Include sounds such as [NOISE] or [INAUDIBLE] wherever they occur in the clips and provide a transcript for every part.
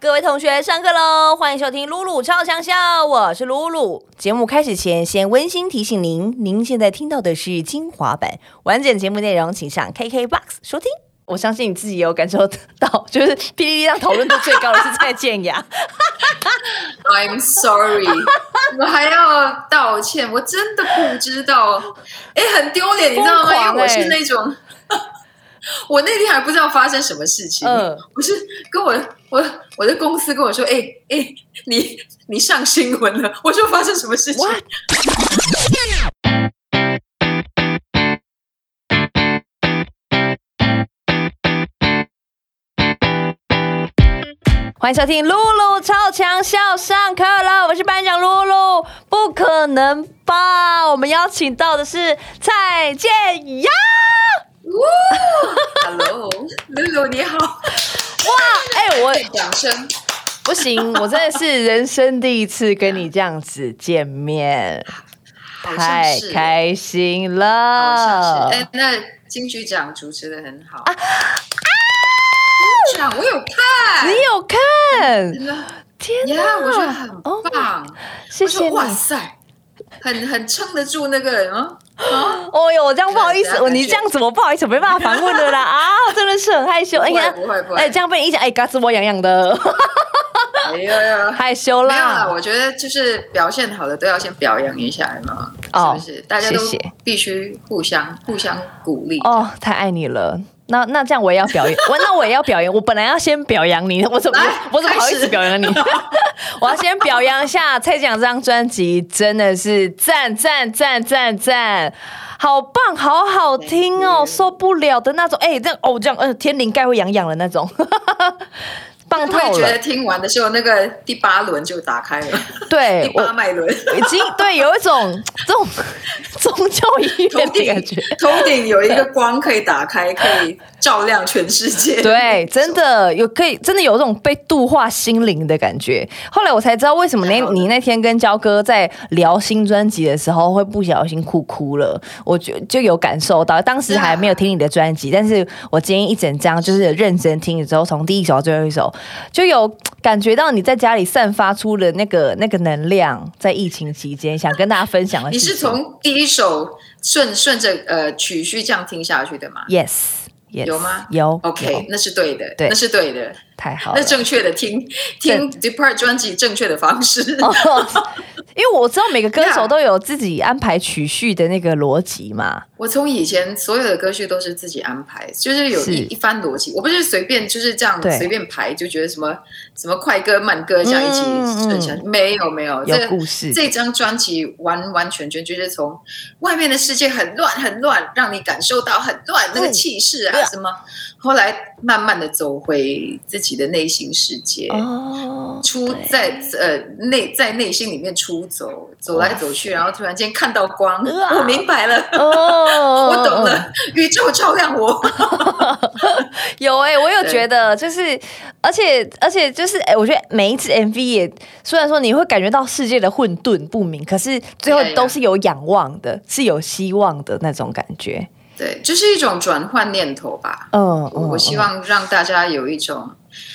各位同学，上课喽！欢迎收听露露超强笑，我是露露。节目开始前，先温馨提醒您，您现在听到的是精华版，完整节目内容请上 KKBOX 收听。我相信你自己有感受到，就是 PPT 上讨论度最高的是蔡健雅。I'm sorry，我还要道歉，我真的不知道，哎，很丢脸，你知道吗？因为我是欸那种，[LAUGHS] 我那天还不知道发生什么事情，嗯我是跟我我我的公司跟我说，哎哎，你你上新闻了，我说发生什么事情？欢迎收听露露超强笑上课了，我是班长露露。不可能吧？我们邀请到的是蔡健雅。Hello，露露你好，哇，哎、我掌声，不行，我真的是人生第一次跟你这样子见面，好太是，开心了。是，。哎，那金曲奖主持的很好。啊啊，金曲奖我有看，你有看？天呀我觉得很棒棒。谢谢哇。塞，很很撑得住那个人啊！[LAUGHS] 哦哟，我这样不好意思，你这样子我不好意思，我没办法反问的啦 [LAUGHS] 啊，真的是很害羞。哎呀，不会不会哎，这样被你一讲，哎，嘎吱窝痒痒的，[LAUGHS] 哎呀呀，害羞没有啦，啦。我觉得就是表现好的都要先表扬一下嘛，哦是不是？大家都必须互相互相鼓励。哦，太爱你了。那那这样我也要表演，我那我也要表演。我本来要先表扬你，我怎么我怎么好意思表扬你？[LAUGHS] 我要先表扬一下蔡健雅这张专辑，真的是赞赞赞赞赞，好棒，好好听哦，受不了的那种。哎、这样哦这样，呃，天灵盖会痒痒的那种，[LAUGHS] 棒会透了觉得。听完的时候，那个第八轮就打开了，对 [LAUGHS] 第八脉轮，已经对有一种这种宗教医头院的感觉。头顶有一个光可以打开，可以照亮全世界。对，真的有可以，真的有这种被度化心灵的感觉。后来我才知道，为什么那你那天跟焦哥在聊新专辑的时候，会不小心哭哭了。我就就有感受到，当时还没有听你的专辑，但是我今天一整张就是认真听了之后，从第一首到最后一首，就有感觉到你在家里散发出的那个那个能量，在疫情期间想跟大家分享的你。是从第一首顺顺着呃曲序这样听下去的吗 yes yes 有吗？有？OK，有。那是对的，对。那是对的，太好了。那。正确的听听 Depart 专辑正确的方式。哦，因为我知道每个歌手都有自己安排曲序的那个逻辑嘛。我从以前所有的歌序都是自己安排，就是有是。一一番逻辑，我不是随便就是这样随便排，就觉得什么什么快歌慢歌这样一起嗯顺下去，没有没有，有这故事。这张专辑完完全全就是从外面的世界很乱很乱，让你感受到很乱那个气势啊啊什么，后来慢慢的走回自己的内心世界。哦，出在呃内在内心里面出走，走来走去，然后突然间看到光，我明白了，哦，[LAUGHS] 我懂了，宇宙照亮我。[LAUGHS] 有哎、我有对觉得，就是，而且而且就是，哎、我觉得每一次 MV 也，虽然说你会感觉到世界的混沌不明，可是最后.都是有仰望的，是有希望的那种感觉。对，就是一种转换念头吧。嗯，我我希望让大家有一种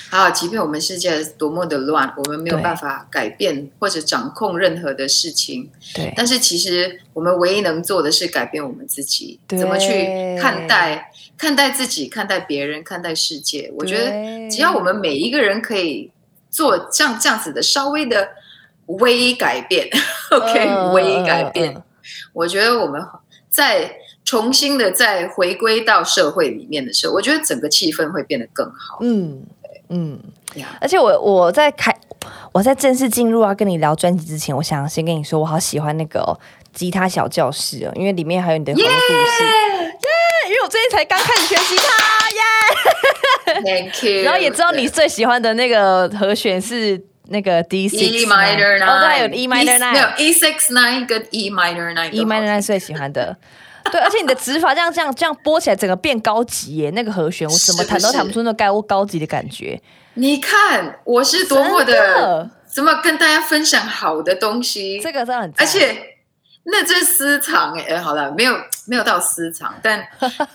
啊，即便我们世界多么的乱，我们没有办法改变或者掌控任何的事情，对但是其实我们唯一能做的是改变我们自己，怎么去看待看待自己、看待别人、看待世界。我觉得只要我们每一个人可以做这样这样子的稍微的微改变，[LAUGHS] OK，、嗯微改变，我觉得我们再重新的再回归到社会里面的时候，我觉得整个气氛会变得更好。嗯嗯。呀而且我我在开我在正式进入要跟你聊专辑之前，我想先跟你说，我好喜欢那个哦、吉他小教室哦，因为里面还有你的很多故事。耶因为我最近才刚开始学吉他耶，Thank you。[LAUGHS] 然后也知道你最喜欢的那个和弦是那个 D six E minor nine，哦，对，还有 E minor 没有 nine。E six nine 跟 E minor nine。E minor nine 最喜欢的，对，而且你的指法这样这样这样拨起来，整个变高级耶！那个和弦我怎么弹都弹不出那高高级的感觉。你看我是多么的？的怎么跟大家分享好的东西，这个真的很，而且那这私藏哎、好了，没有没有到私藏，但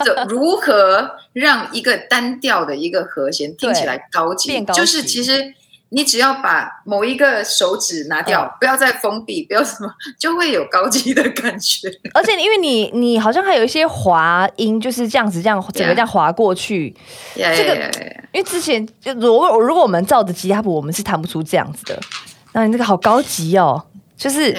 这如何让一个单调的一个和弦 [LAUGHS] 听起来高级，变高级。就是其实你只要把某一个手指拿掉，嗯不要再封闭，不要什么，就会有高级的感觉。而且因为你你好像还有一些滑音，就是这样子这样整个这样滑过去。呀这个因为之前就如果如果我们照着吉他谱，我们是弹不出这样子的。那你这个好高级哦，就是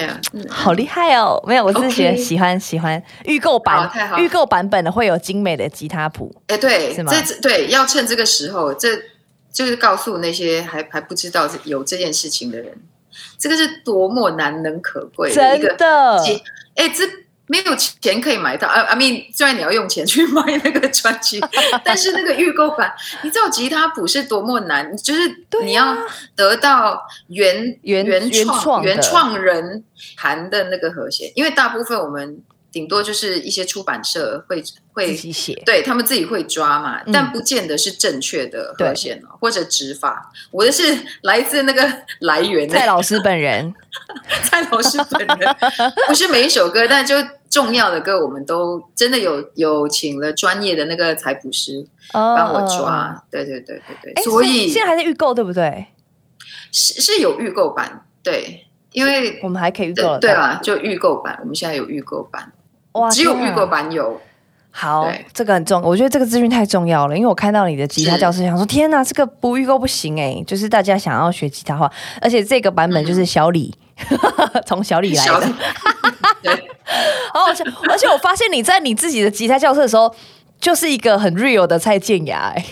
好厉害哦！没有，我是觉得喜欢喜欢预购版预购版本的会有精美的吉他谱。哎，对，是吗对要趁这个时候，这就是告诉那些还还不知道有这件事情的人，这个是多么难能可贵的一真个。哎，这没有钱可以买到啊！I mean，虽然你要用钱去买那个专辑，但是那个预购版，你知道吉他谱是多么难，就是你要得到原原原原创原创人弹的那个和弦，因为大部分我们顶多就是一些出版社会会自己写。对他们自己会抓嘛，嗯但不见得是正确的对和弦哦，或者指法。我的是来自那个来源蔡老师本人，[LAUGHS] 蔡老师本人，不是每一首歌，但就重要的歌，我们都真的有有请了专业的那个采谱师帮帮我抓。对对对对对，所以现在还在预购，对不对？是是有预购版，对，因为我们还可以预购了。对对啦，就预购版，我们现在有预购版，哇，只有预购版有。好对，这个很重，我觉得这个资讯太重要了，因为我看到你的吉他教室，想说天哪，这个不预购不行哎，就是大家想要学吉他的话，而且这个版本就是小李，[LAUGHS] 从小李来的，[LAUGHS] 对，好好笑，而且我发现你在你自己的吉他教室的时候，就是一个很 real 的蔡健雅哎，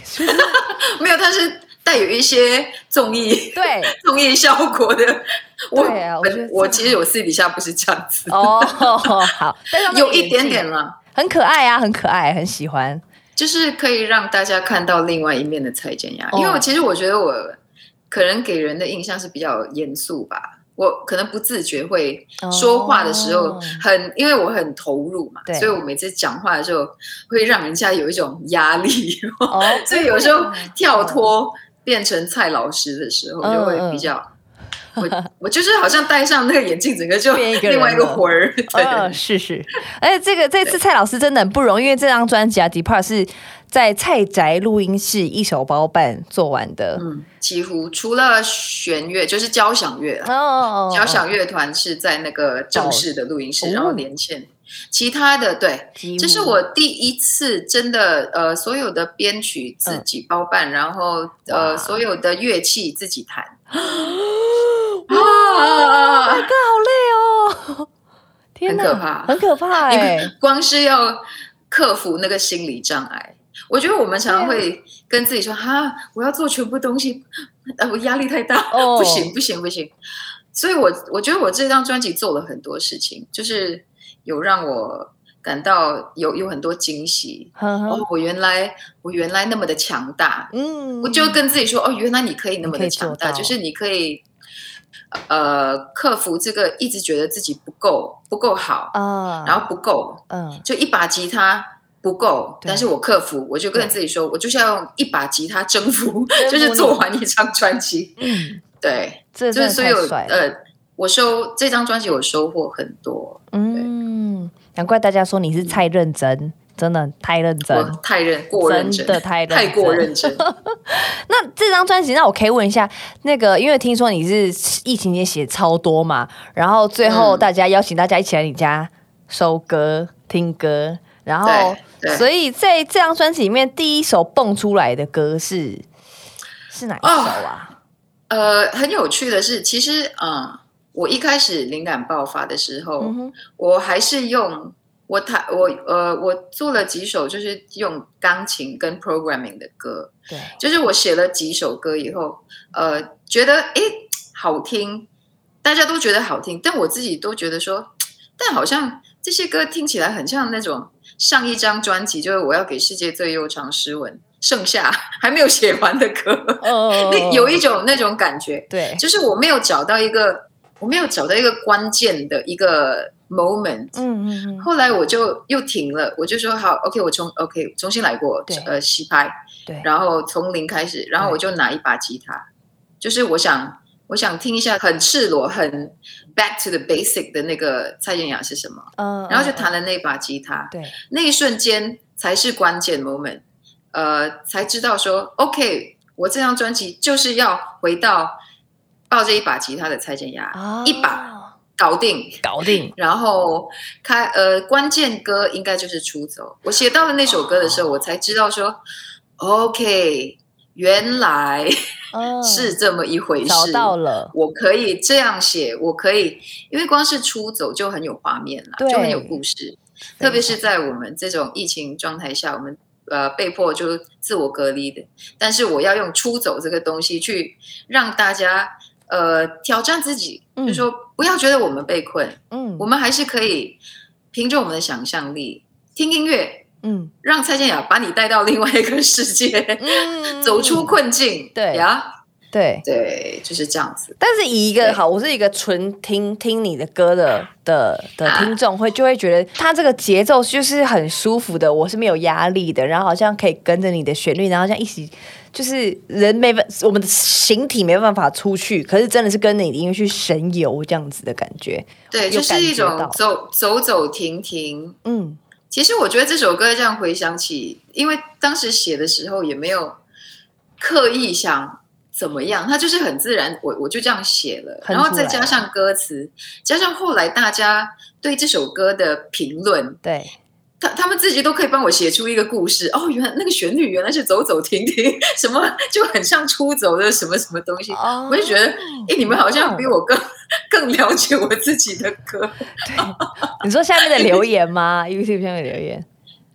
[LAUGHS] 没有，它是带有一些综艺对，综艺效果的。我对啊我觉得我其实我私底下不是这样子，哦，好，但是有一点点了，很可爱啊，很可爱，很喜欢，就是可以让大家看到另外一面的蔡健雅。哦。因为我其实我觉得我可能给人的印象是比较严肃吧。我可能不自觉会说话的时候哦。很，因为我很投入嘛，所以我每次讲话的时候会让人家有一种压力，哦，[LAUGHS] 所以有时候嗯跳脱变成蔡老师的时候，嗯就会比较，[LAUGHS] 我我就是好像戴上那个眼镜，整个就变一个人另外一个了魂儿。[LAUGHS] 对。呃，是是，而且这个这次蔡老师真的很不容易，因为这张专辑啊，Depart 是在蔡宅录音室一手包办做完的。嗯，几乎除了弦乐就是交响乐啊，哦，交响乐团是在那个正式的录音室，哦。然后连线。其他的对，这是我第一次真的呃，所有的编曲自己包办，然后呃，所有的乐器自己弹。[GASPS] 啊，好累哦！天哪，很可怕。很可怕哎、光是要克服那个心理障碍，我觉得我们常常会跟自己说：“哈，我要做全部东西，呃，我压力太大，哦。[LAUGHS] 不行，不行，不行。”所以我，我觉得我这张专辑做了很多事情，就是有让我感到有有很多惊喜。我原来我原来那么的强大，嗯。我就跟自己说：“哦，原来你可以那么的强大，就是你可以呃克服这个一直觉得自己不够不够好，啊然后不够，嗯，就一把吉他不够，但是我克服，我就跟自己说，我就是要用一把吉他征服，就是做完一张专辑。嗯，对，这就是所有呃，我收这张专辑，我收获很多，嗯，难怪大家说你是太认真，真的太认真，太认过认真，真的太认真。太过认真。[LAUGHS] 那这张专辑，那我可以问一下，那个因为听说你是疫情也写超多嘛，然后最后嗯。大家邀请大家一起来你家收歌、听歌，然后所以在这张专辑里面，第一首蹦出来的歌是是哪一首啊？呃，很有趣的是，其实嗯，我一开始灵感爆发的时候，嗯，我还是用我弹我呃，我做了几首就是用钢琴跟 programming 的歌，对，就是我写了几首歌以后，呃，觉得诶好听，大家都觉得好听，但我自己都觉得说，但好像这些歌听起来很像那种上一张专辑，就是我要给世界最悠长诗文，剩下还没有写完的歌，哦那有一种那种感觉，对，就是我没有找到一个，我没有找到一个关键的一个 moment，嗯嗯嗯，后来我就又停了，我就说好，OK，我重 OK 重新来过对，呃，洗拍，对，然后从零开始，然后我就拿一把吉他，就是我想，我我想听一下很赤裸、很 back to the basic 的那个蔡健雅是什么，嗯，然后就嗯弹了那把吉他，对，那一瞬间才是关键 moment，呃，才知道说 OK，我这张专辑就是要回到抱着一把吉他的蔡健雅，啊。一把搞定。搞定，然后开呃，关键歌应该就是《出走》。我写到了那首歌的时候，我才知道说，OK，原来嗯，[LAUGHS] 是这么一回事。找到了，我可以这样写，我可以，因为光是出走就很有画面了，就很有故事。特别是在我们这种疫情状态下，我们呃被迫就自我隔离的，但是我要用出走这个东西去让大家呃挑战自己，嗯就说不要觉得我们被困，嗯。我们还是可以凭着我们的想象力听音乐，嗯。让蔡健雅把你带到另外一个世界，嗯。[LAUGHS] 走出困境。对。呀，对。对，就是这样子。但是以一个好，我是一个纯听听你的歌的的的啊听众，会就会觉得它这个节奏就是很舒服的，我是没有压力的，然后好像可以跟着你的旋律，然后这样一起，就是人没办，我们的形体没办法出去，可是真的是跟着你的音乐去神游这样子的感觉。对，就是一种走走走停停。嗯其实我觉得这首歌这样回想起，因为当时写的时候也没有刻意想怎么样，它就是很自然，我我就这样写了，然后再加上歌词，加上后来大家对这首歌的评论，对，他他们自己都可以帮我写出一个故事。哦，原来那个旋律原来是走走停停，什么就很像出走的什么什么东西。哦我就觉得，哎，你们好像比我更更了解我自己的歌。你说下面的留言吗？YouTube 下面的留言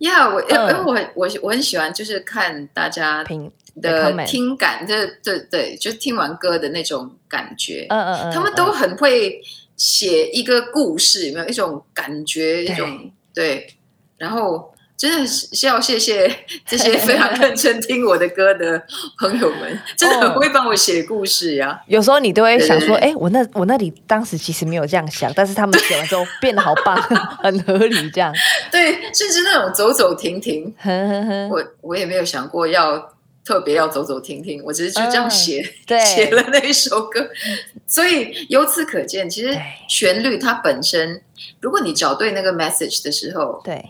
呀我因为嗯。我很我我很喜欢，就是看大家评的听感，对对对，就听完歌的那种感觉。嗯嗯嗯，他们都很会写一个故事，有没有？一种感觉，一种对，然后。真的是要谢谢 [LAUGHS] 这些非常认真听我的歌的朋友们，[LAUGHS] 真的很会帮我写故事呀。有时候你都会想说，对。哎、我那我那里当时其实没有这样想，但是他们写完之后变得好棒，很合理这样。[LAUGHS] 对，甚至那种走走停停，我我也没有想过要特别要走走停停，我只是就这样写、嗯对。写了那一首歌，所以由此可见，其实旋律它本身，如果你找对那个 message 的时候，对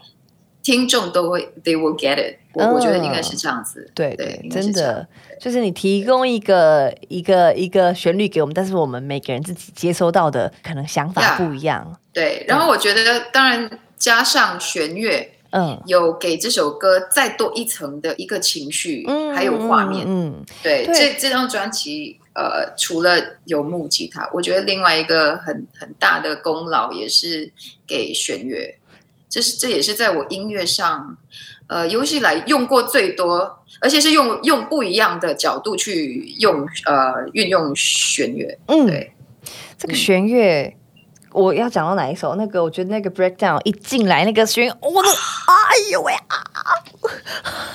听众都会 they will get it 我。我觉得应该是这样子，对对对，真的。就是你提供一个一个一个旋律给我们，但是我们每个人自己接收到的可能想法不一样。对。然后我觉得，当然加上弦乐，嗯。有给这首歌再多一层的一个情绪，嗯，还有画面。嗯，对，对。这这张专辑，呃，除了有木吉他，我觉得另外一个很很大的功劳也是给弦乐，这是这也是在我音乐上，呃，有史以来用过最多，而且是用用不一样的角度去用呃运用弦乐。嗯，对，这个弦乐。我要讲到哪一首？那个我觉得那个 breakdown 一进来，那个弦乐，我都哎呦喂啊，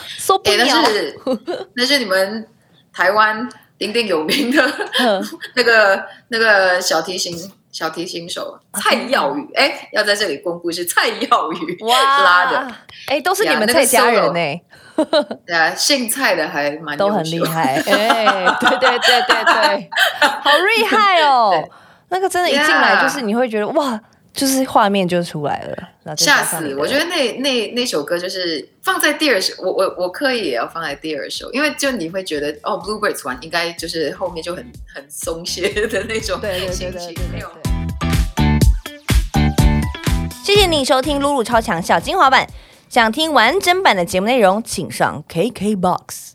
受不哎，了。那是 [LAUGHS] 那是你们台湾鼎鼎有名的嗯 [LAUGHS] 那个那个小提琴小提琴手蔡耀宇，哎，要在这里公布是蔡耀宇拉的，，哎，都是你们蔡家人呢，[LAUGHS] 对啊，姓蔡的还蛮都很厉害。哎，对对对对对，好厉害哦！[LAUGHS] 那个真的，一进来就是你会觉得哇，就是画面就出来了，吓！死我觉得那那那首歌就是放在第二首，我我我刻意也要放在第二首，因为就你会觉得哦，Bluebirds 完应该就是后面就很很松懈的那种心情，没有对。谢谢你收听露露超强小精华版。想听完整版的节目内容，请上 KKBOX。